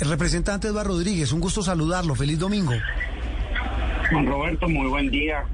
El representante Eduardo Rodríguez, un gusto saludarlo. Feliz domingo. Roberto, muy buen día.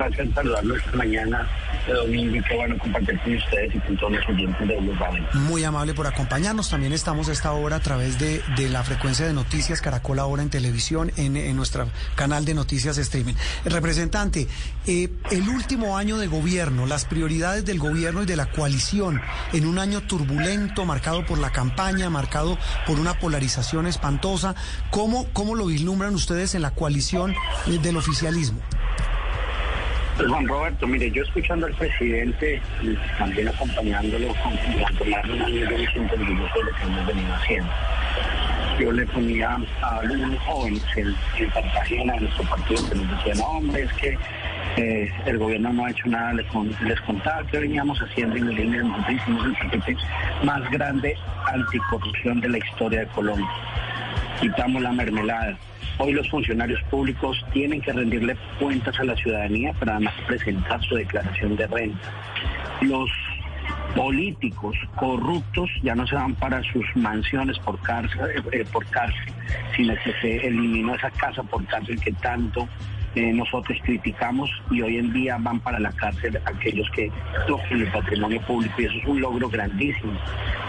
Gracias en saludarlo esta mañana de domingo y qué bueno compartir con ustedes y con todos los oyentes de Blue Muy amable por acompañarnos. También estamos a esta hora a través de, la frecuencia de noticias Caracol ahora en televisión, en, nuestro canal de noticias streaming. El representante, eh, el último año de gobierno, las prioridades del gobierno y de la coalición en un año turbulento, marcado por la campaña, marcado por una polarización espantosa, ¿cómo, cómo lo vislumbran ustedes en la coalición eh, del oficialismo? Juan Roberto, mire, yo escuchando al presidente y también acompañándolo con durante más de un año, de lo que hemos venido haciendo. Yo le ponía a algunos jóvenes en, en Cartagena, en nuestro partido, que nos decían, hombre, es que eh, el gobierno no ha hecho nada, les, les contaba que veníamos haciendo en línea, nosotros hicimos el paquete más grande anticorrupción de la historia de Colombia. Quitamos la mermelada, Hoy los funcionarios públicos tienen que rendirle cuentas a la ciudadanía para además presentar su declaración de renta. Los políticos corruptos ya no se van para sus mansiones por cárcel, eh, por cárcel sino que se eliminó esa casa por cárcel que tanto eh, nosotros criticamos y hoy en día van para la cárcel aquellos que toquen el patrimonio público y eso es un logro grandísimo.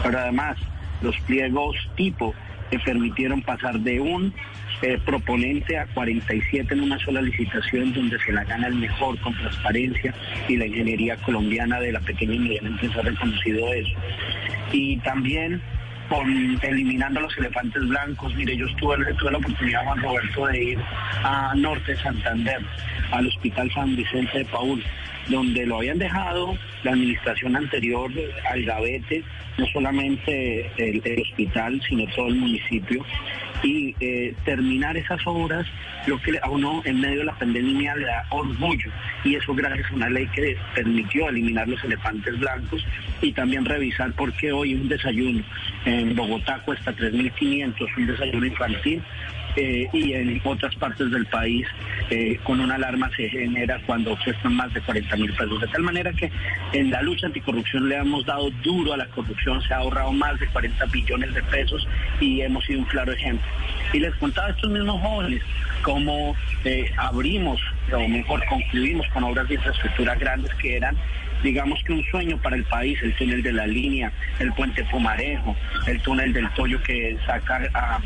Pero además, los pliegos tipo que permitieron pasar de un eh, proponente a 47 en una sola licitación donde se la gana el mejor con transparencia y la ingeniería colombiana de la pequeña y mediana empresa ha reconocido eso. Y también con eliminando los elefantes blancos. Mire, yo estuve, tuve la oportunidad, Juan Roberto, de ir a Norte Santander, al Hospital San Vicente de Paul, donde lo habían dejado la administración anterior al gavete, no solamente el, el hospital, sino todo el municipio, y eh, terminar esas obras, lo que a uno en medio de la pandemia le da orgullo. Y eso gracias a una ley que permitió eliminar los elefantes blancos y también revisar por qué hoy un desayuno en Bogotá cuesta 3.500, un desayuno infantil, eh, y en otras partes del país eh, con una alarma se genera cuando cuestan más de 40 mil pesos. De tal manera que en la lucha anticorrupción le hemos dado duro a la corrupción, se ha ahorrado más de 40 billones de pesos y hemos sido un claro ejemplo. Y les contaba a estos mismos jóvenes cómo eh, abrimos, o mejor concluimos con obras de infraestructura grandes que eran digamos que un sueño para el país, el túnel de la línea, el puente Pumarejo, el túnel del Toyo que saca a,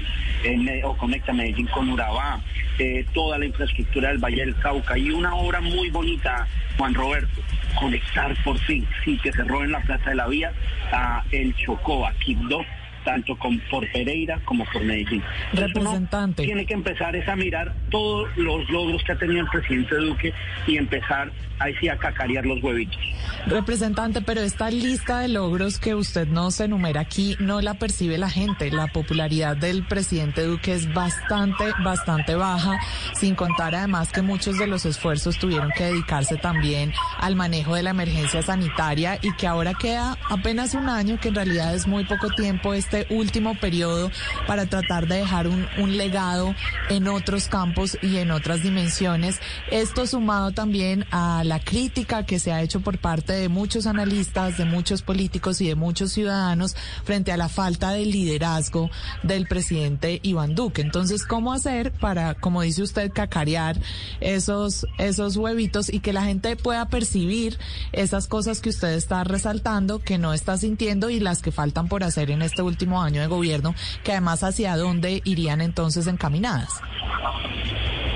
o conecta Medellín con Urabá, eh, toda la infraestructura del Valle del Cauca y una obra muy bonita, Juan Roberto, conectar por fin, sí, que cerró en la Plaza de la Vía a El Chocó, a Quibdó, tanto con, por Pereira como por Medellín. Representante. tiene que empezar es a mirar todos los logros que ha tenido el presidente Duque y empezar ahí sí a cacarear los huevitos. Representante, pero esta lista de logros que usted nos enumera aquí no la percibe la gente. La popularidad del presidente Duque es bastante, bastante baja, sin contar además que muchos de los esfuerzos tuvieron que dedicarse también al manejo de la emergencia sanitaria y que ahora queda apenas un año, que en realidad es muy poco tiempo este último periodo para tratar de dejar un, un legado en otros campos y en otras dimensiones. Esto sumado también a la crítica que se ha hecho por parte de muchos analistas, de muchos políticos y de muchos ciudadanos frente a la falta de liderazgo del presidente Iván Duque. Entonces, ¿cómo hacer para, como dice usted, cacarear esos, esos huevitos y que la gente pueda percibir esas cosas que usted está resaltando, que no está sintiendo y las que faltan por hacer en este último año de gobierno, que además hacia dónde irían entonces encaminadas?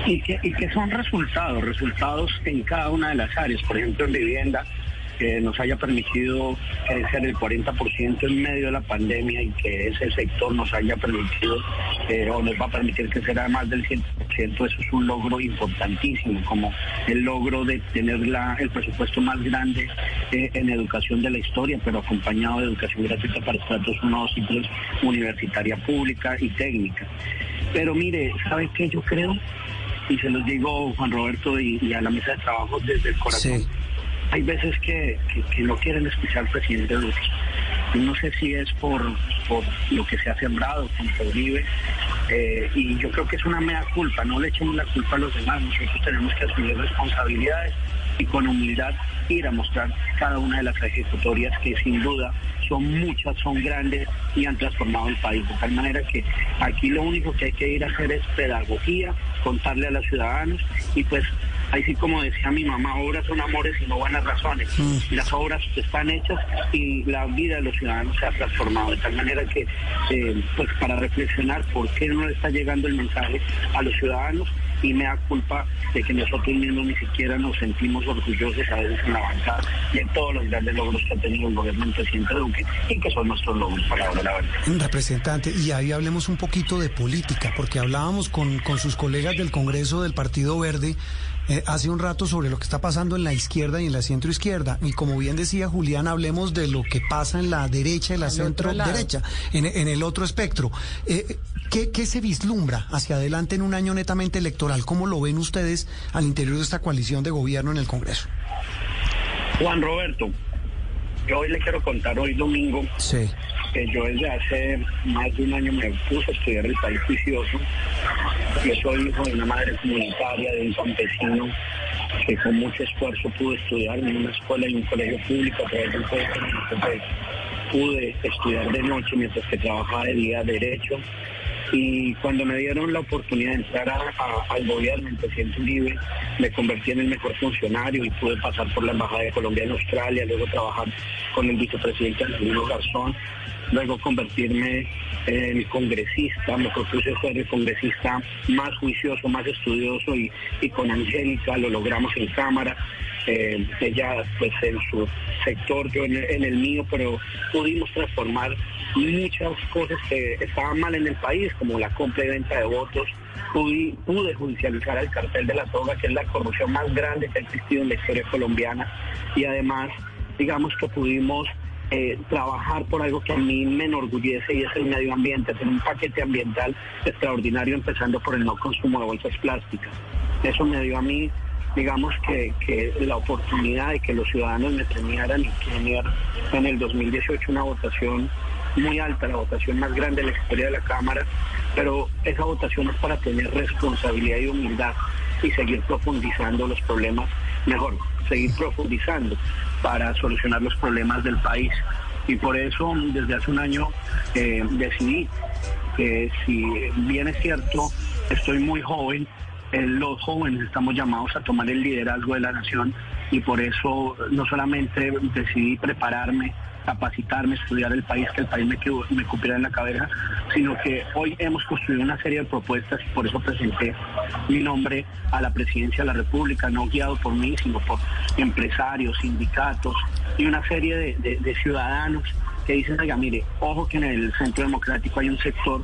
Y que, y que son resultados, resultados en cada una de las áreas, por ejemplo en vivienda, que nos haya permitido crecer el 40% en medio de la pandemia y que ese sector nos haya permitido eh, o nos va a permitir crecer a más del 100%, eso es un logro importantísimo, como el logro de tener la, el presupuesto más grande eh, en educación de la historia, pero acompañado de educación gratuita para estratos 1, 2 y 3, universitaria pública y técnica. Pero mire, ¿sabe qué yo creo? Y se los digo Juan Roberto y, a la mesa de trabajo desde el corazón. Hay veces que, no quieren escuchar al presidente Duque. No sé si es por, por lo que se ha sembrado con Uribe, eh, y yo creo que es una mea culpa, no le echemos la culpa a los demás, nosotros tenemos que asumir responsabilidades y con humildad ir a mostrar cada una de las ejecutorias que sin duda son muchas, son grandes y han transformado el país. De tal manera que aquí lo único que hay que ir a hacer es pedagogía, contarle a los ciudadanos y pues Así como decía mi mamá, obras son amores y no buenas razones. Mm. Las obras están hechas y la vida de los ciudadanos se ha transformado de tal manera que, eh, pues para reflexionar por qué no le está llegando el mensaje a los ciudadanos y me da culpa de que nosotros mismos ni siquiera nos sentimos orgullosos a veces en la bancada de todos los grandes logros que ha tenido el gobierno del presidente Duque y que son nuestros logros para ahora, la verdad. Representante, y ahí hablemos un poquito de política, porque hablábamos con, con sus colegas del Congreso del Partido Verde eh, hace un rato sobre lo que está pasando en la izquierda y en la centro izquierda. Y como bien decía Julián, hablemos de lo que pasa en la derecha y la centro derecha, en, el otro espectro. Eh, ¿qué, ¿Qué se vislumbra hacia adelante en un año netamente electoral? ¿Cómo lo ven ustedes al interior de esta coalición de gobierno en el Congreso? Juan Roberto, yo hoy le quiero contar hoy domingo que yo desde hace más de un año me puse a estudiar el país juicioso. Yo soy hijo de una madre comunitaria, de un campesino que con mucho esfuerzo pudo estudiar en una escuela y un colegio público a través del pude estudiar de noche mientras que trabajaba de día derecho. Y cuando me dieron la oportunidad de entrar al gobierno, el presidente Uribe, me convertí en el mejor funcionario y pude pasar por la Embajada de Colombia en Australia, luego trabajar con el vicepresidente Angelino Garzón, luego convertirme en congresista, me propuse ser el congresista más juicioso, más estudioso y, con Angélica lo logramos en Cámara. Eh, ella pues en su sector, yo en el mío, pero pudimos transformar muchas cosas que estaban mal en el país, como la compra y venta de votos. Pude, pude judicializar el cartel de la soga, que es la corrupción más grande que ha existido en la historia colombiana. Y además, digamos que pudimos eh, trabajar por algo que a mí me enorgullece y es el medio ambiente, hacer un paquete ambiental extraordinario, empezando por el no consumo de bolsas plásticas. Eso me dio a mí digamos que, que, la oportunidad de que los ciudadanos me premiaran y tener en el 2018 una votación muy alta, la votación más grande de la historia de la Cámara, pero esa votación es para tener responsabilidad y humildad y seguir profundizando los problemas, mejor, seguir profundizando para solucionar los problemas del país. Y por eso desde hace un año eh, decidí que si bien es cierto, estoy muy joven, eh, los jóvenes estamos llamados a tomar el liderazgo de la nación y por eso no solamente decidí prepararme, capacitarme, estudiar el país, que el país me, me cupiera en la cabeza, sino que hoy hemos construido una serie de propuestas y por eso presenté mi nombre a la presidencia de la República, no guiado por mí, sino por empresarios, sindicatos y una serie de, de ciudadanos que dicen, oiga, mire, ojo que en el Centro Democrático hay un sector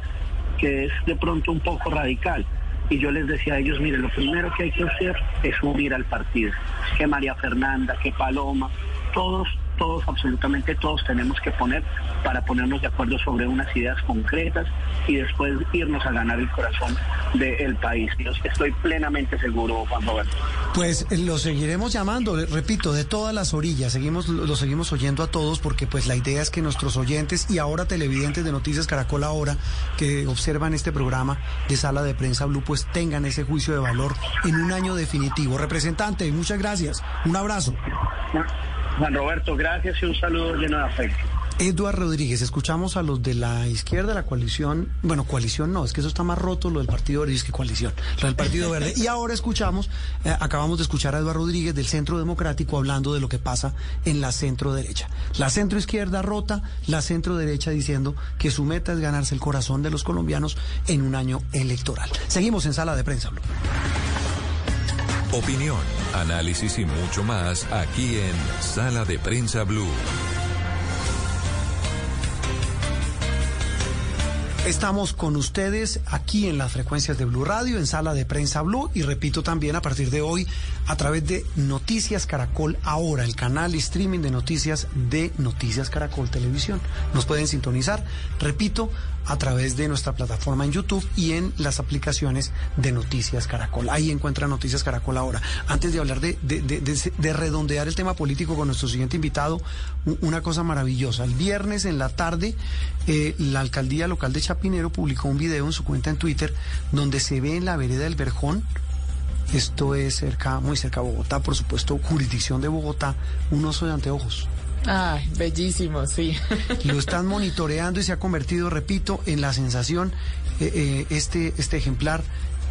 que es de pronto un poco radical. Y yo les decía a ellos, mire, lo primero que hay que hacer es unir al partido. Que María Fernanda, que Paloma, todos todos, absolutamente todos tenemos que poner para ponernos de acuerdo sobre unas ideas concretas y después irnos a ganar el corazón del país. Yo estoy plenamente seguro, Juan Roberto. Pues eh, lo seguiremos llamando, repito, de todas las orillas, seguimos, lo seguimos oyendo a todos porque pues la idea es que nuestros oyentes y ahora televidentes de Noticias Caracol ahora que observan este programa de Sala de Prensa Blue pues tengan ese juicio de valor en un año definitivo. Representante, muchas gracias. Un abrazo. Juan Roberto, gracias y un saludo lleno de afecto. Eduardo Rodríguez, escuchamos a los de la izquierda, la coalición, bueno, coalición no, es que eso está más roto, lo del Partido Verde, es que coalición, lo del Partido Verde. Y ahora escuchamos, eh, acabamos de escuchar a Eduardo Rodríguez del Centro Democrático hablando de lo que pasa en la centro derecha. La centro izquierda rota, la centro derecha diciendo que su meta es ganarse el corazón de los colombianos en un año electoral. Seguimos en sala de prensa. Opinión, análisis y mucho más aquí en Sala de Prensa Blue. Estamos con ustedes aquí en las frecuencias de Blue Radio, en Sala de Prensa Blue y repito también a partir de hoy a través de Noticias Caracol Ahora, el canal streaming de noticias de Noticias Caracol Televisión. Nos pueden sintonizar, repito, a través de nuestra plataforma en YouTube y en las aplicaciones de Noticias Caracol. Ahí encuentra Noticias Caracol ahora. Antes de hablar de, de, redondear el tema político con nuestro siguiente invitado, una cosa maravillosa. El viernes en la tarde, eh, la alcaldía local de Chapinero publicó un video en su cuenta en Twitter donde se ve en la vereda del Verjón esto es cerca, muy cerca de Bogotá, por supuesto, jurisdicción de Bogotá, un oso de anteojos Ay, bellísimo, sí. Lo están monitoreando y se ha convertido, repito, en la sensación eh, eh, este, este ejemplar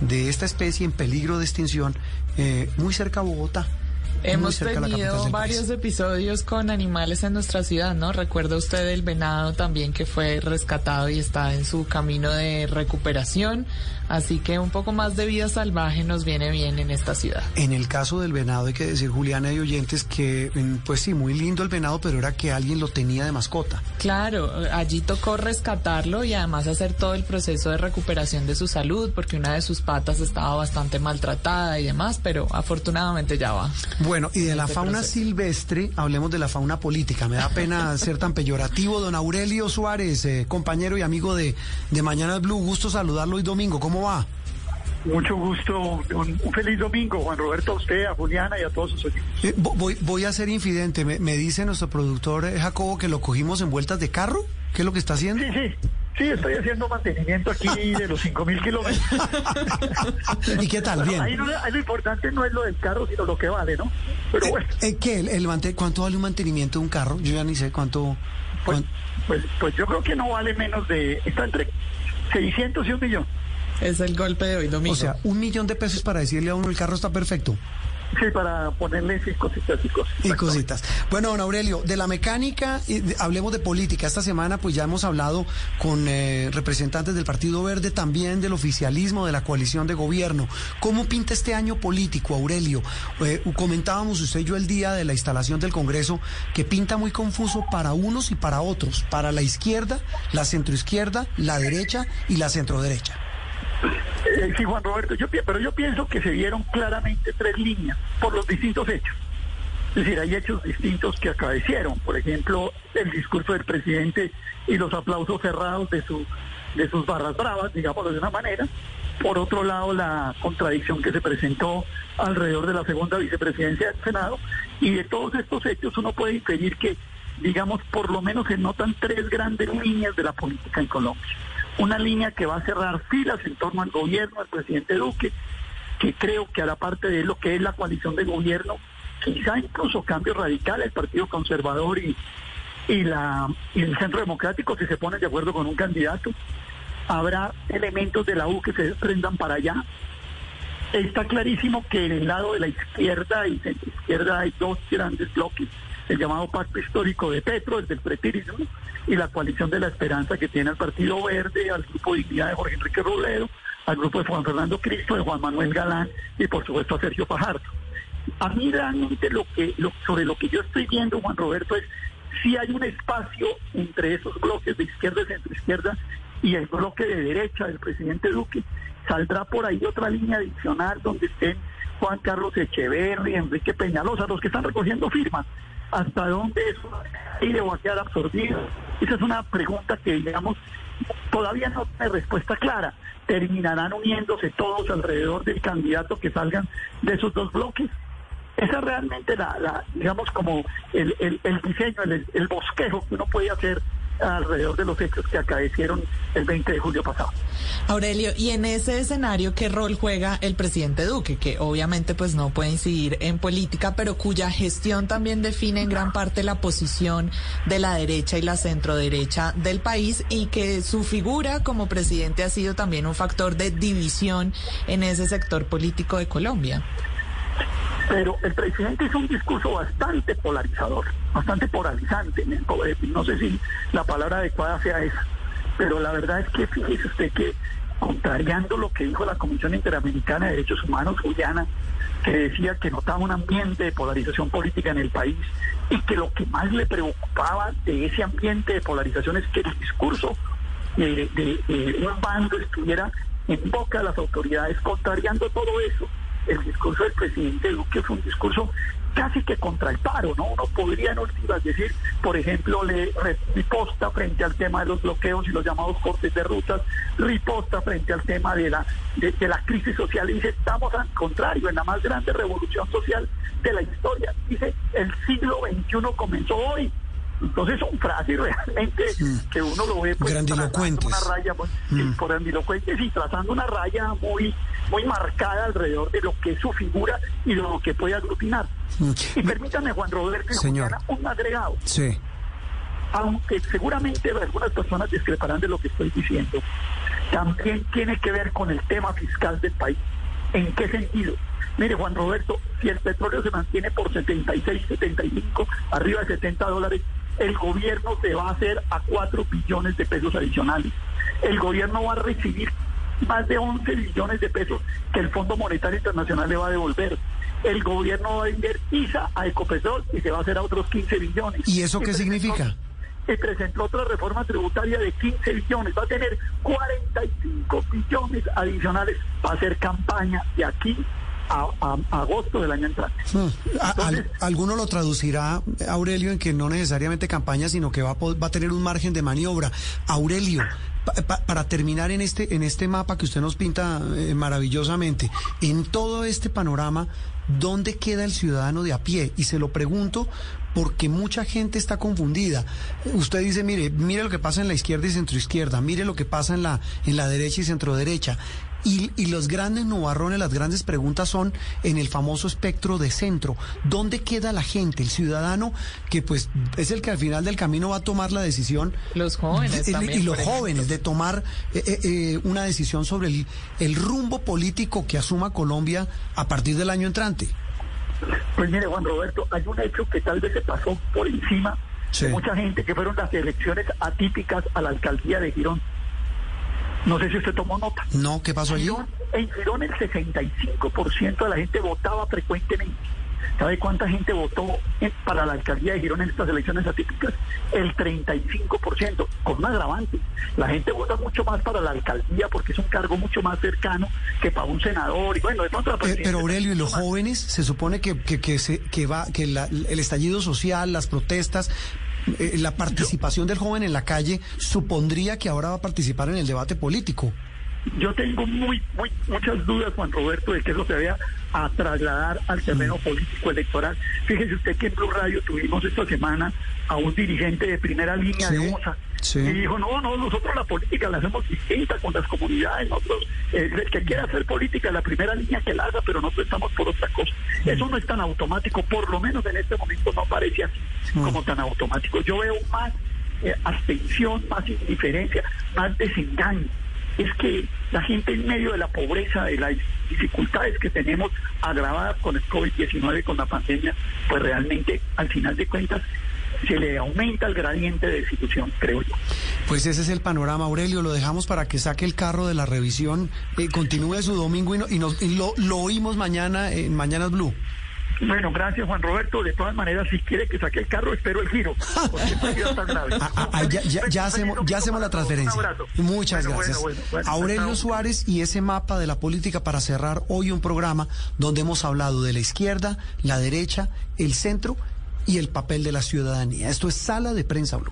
de esta especie en peligro de extinción eh, muy cerca a Bogotá. Hemos tenido varios episodios con animales en nuestra ciudad, ¿no? Recuerda usted el venado también que fue rescatado y está en su camino de recuperación. Así que un poco más de vida salvaje nos viene bien en esta ciudad. En el caso del venado hay que decir, Juliana y oyentes, que pues sí, muy lindo el venado, pero era que alguien lo tenía de mascota. Claro, allí tocó rescatarlo y además hacer todo el proceso de recuperación de su salud, porque una de sus patas estaba bastante maltratada y demás, pero afortunadamente ya va. Bueno, y de la este fauna silvestre, hablemos de la fauna política. Me da pena ser tan peyorativo. Don Aurelio Suárez, eh, compañero y amigo de, de Mañana Blue, gusto saludarlo hoy domingo. ¿Cómo ¿Cómo va? Mucho gusto, un, feliz domingo, Juan Roberto, a usted, a Juliana y a todos sus oyentes. Eh, voy, voy a ser infidente, me, dice nuestro productor eh, Jacobo que lo cogimos en vueltas de carro, ¿qué es lo que está haciendo? Sí, sí, sí, estoy haciendo mantenimiento aquí de los 5.000 kilómetros. ¿Y qué tal? Bien. Ahí, lo importante no es lo del carro, sino lo que vale, ¿no? Pero eh, bueno. ¿qué, el, ¿Cuánto vale un mantenimiento de un carro? Yo ya ni sé cuánto... Pues, pues, pues yo creo que no vale menos de... Está entre 600 y un millón. Es el golpe de hoy domingo. O sea, un millón de pesos para decirle a uno el carro está perfecto. Sí, para ponerle cositas y cositas. Y cositas. Bueno, don Aurelio, de la mecánica, hablemos de política. Esta semana pues ya hemos hablado con eh, representantes del Partido Verde, también del oficialismo, de la coalición de gobierno. ¿Cómo pinta este año político, Aurelio? Eh, comentábamos usted y yo el día de la instalación del Congreso que pinta muy confuso para unos y para otros, para la izquierda, la centroizquierda, la derecha y la centroderecha. Eh, sí, Juan Roberto, pero yo pienso que se dieron claramente tres líneas por los distintos hechos. Es decir, hay hechos distintos que acaecieron. Por ejemplo, el discurso del presidente y los aplausos cerrados de, su, de sus barras bravas, digámoslo de una manera. Por otro lado, la contradicción que se presentó alrededor de la segunda vicepresidencia del Senado. Y de todos estos hechos uno puede inferir que, digamos, por lo menos se notan tres grandes líneas de la política en Colombia una línea que va a cerrar filas en torno al gobierno del presidente Duque, que creo que la parte de lo que es la coalición de gobierno, quizá incluso cambio radical, el Partido Conservador y, y, la, y el Centro Democrático, si se ponen de acuerdo con un candidato, habrá elementos de la U que se prendan para allá. Está clarísimo que en el lado de la izquierda y centro izquierda hay dos grandes bloques el llamado pacto histórico de Petro, el del pretirismo, y la coalición de la esperanza que tiene al Partido Verde, al Grupo Dignidad de Jorge Enrique Robledo, al grupo de Juan Fernando Cristo, de Juan Manuel Galán y por supuesto a Sergio Fajardo. A mí realmente lo que, sobre lo que yo estoy viendo, Juan Roberto, es si hay un espacio entre esos bloques de izquierda y centroizquierda y el bloque de derecha del presidente Duque, saldrá por ahí otra línea adicional donde estén Juan Carlos Echeverri, Enrique Peñalosa, los que están recogiendo firmas hasta dónde eso va a quedar absorbido. Esa es una pregunta que, digamos, todavía no tiene respuesta clara. ¿Terminarán uniéndose todos alrededor del candidato que salgan de esos dos bloques? Esa es realmente la, digamos, como el, el, diseño, el, el bosquejo que uno puede hacer alrededor de los hechos que acaecieron el 20 de julio pasado. Aurelio, y en ese escenario, ¿qué rol juega el presidente Duque? Que obviamente pues no puede incidir en política, pero cuya gestión también define en gran parte la posición de la derecha y la centroderecha del país y que su figura como presidente ha sido también un factor de división en ese sector político de Colombia. Pero el presidente hizo un discurso bastante polarizador, bastante polarizante. No sé si la palabra adecuada sea esa, pero la verdad es que fíjese usted que contrariando lo que dijo la Comisión Interamericana de Derechos Humanos, Guyana, que decía que notaba un ambiente de polarización política en el país y que lo que más le preocupaba de ese ambiente de polarización es que el discurso de, de un bando estuviera en boca de las autoridades, contrariando todo eso el discurso del presidente Duque fue un discurso casi que contra el paro, ¿no? Uno podría en últimas decir, por ejemplo, le riposta frente al tema de los bloqueos y los llamados cortes de rutas, riposta frente al tema de la, de, la crisis social y dice, estamos al contrario, en la más grande revolución social de la historia. Dice, el siglo XXI comenzó hoy Entonces son frases realmente Mm. que uno lo ve pues, trazando una raya, pues, Mm. por grandilocuentes y trazando una raya muy, muy marcada alrededor de lo que es su figura y de lo que puede aglutinar. Mm. Y permítame, Juan Roberto, Señor. Un agregado Sí. aunque seguramente algunas personas discreparán de lo que estoy diciendo, también tiene que ver con el tema fiscal del país. ¿En qué sentido? Mire, Juan Roberto, si el petróleo se mantiene por 76, 75, arriba de 70 dólares, el gobierno se va a hacer a 4 billones de pesos adicionales. El gobierno va a recibir más de 11 billones de pesos que el Fondo Monetario Internacional le va a devolver. El gobierno va a vender ISA a Ecopetrol y se va a hacer a otros 15 billones. ¿Y eso qué significa? y presentó otra reforma tributaria de 15 billones. Va a tener 45 billones adicionales para hacer campaña de aquí a, a- a agosto del año entrante. Mm. A- al- Entonces- alguno lo traducirá, Aurelio, en que no necesariamente campaña, sino que va a, va a tener un margen de maniobra. Aurelio, pa- pa- para terminar en este, en este mapa que usted nos pinta eh, maravillosamente, en todo este panorama, ¿dónde queda el ciudadano de a pie? Y se lo pregunto porque mucha gente está confundida. Usted dice, mire, mire lo que pasa en la izquierda y centroizquierda, mire lo que pasa en la, en la derecha y centroderecha. Y, y los grandes nubarrones, las grandes preguntas son en el famoso espectro de centro. ¿Dónde queda la gente, el ciudadano, que pues es el que al final del camino va a tomar la decisión? Los jóvenes Y- también, Y los jóvenes de tomar eh, eh, eh, una decisión sobre el, el rumbo político que asuma Colombia a partir del año entrante. Pues mire, Juan Roberto, hay un hecho que tal vez se pasó por encima Sí. de mucha gente, que fueron las elecciones atípicas a la alcaldía de Girón. No sé si usted tomó nota. No, ¿qué pasó allí? En Girón el 65% de la gente votaba frecuentemente. ¿Sabe cuánta gente votó para la alcaldía de Girón en estas elecciones atípicas? El 35%, con un agravante. La gente vota mucho más para la alcaldía porque es un cargo mucho más cercano que para un senador. Y bueno, de pronto la Eh, presidencia pero Aurelio, ¿y los jóvenes? Se supone que, que, que, se, que va, que la- el estallido social, las protestas, eh, la participación del joven en la calle supondría que ahora va a participar en el debate político. Yo tengo muy, muy, muchas dudas, Juan Roberto, de que eso se vaya a trasladar al terreno político electoral. Fíjese usted que en Blue Radio tuvimos esta semana a un dirigente de primera línea Sí, de OSA sí. y dijo, no, no, nosotros la política la hacemos distinta con las comunidades, nosotros, eh, el que quiera hacer política, la primera línea que la haga, pero nosotros estamos por otra cosa. Eso no es tan automático, por lo menos en este momento no parece así como tan automático. Yo veo más eh, abstención, más indiferencia, más desengaño. Es que la gente en medio de la pobreza, de las dificultades que tenemos agravadas con el COVID-19, con la pandemia, pues realmente al final de cuentas se le aumenta el gradiente de desilusión, creo yo. Pues ese es el panorama, Aurelio. Lo dejamos para que saque el carro de la revisión, eh, continúe su domingo y, no- y nos, y lo, lo oímos mañana en Mañanas Blue. Bueno, gracias Juan Roberto. De todas maneras, si quiere que saque el carro, espero el giro. Ah, ah, ah, ya, hacemos, ya hacemos la transferencia. Muchas Bueno, gracias. bueno, bueno, bueno, Aurelio. Suárez y ese mapa de la política para cerrar hoy un programa donde hemos hablado de la izquierda, la derecha, el centro y el papel de la ciudadanía. Esto es Sala de Prensa Blue.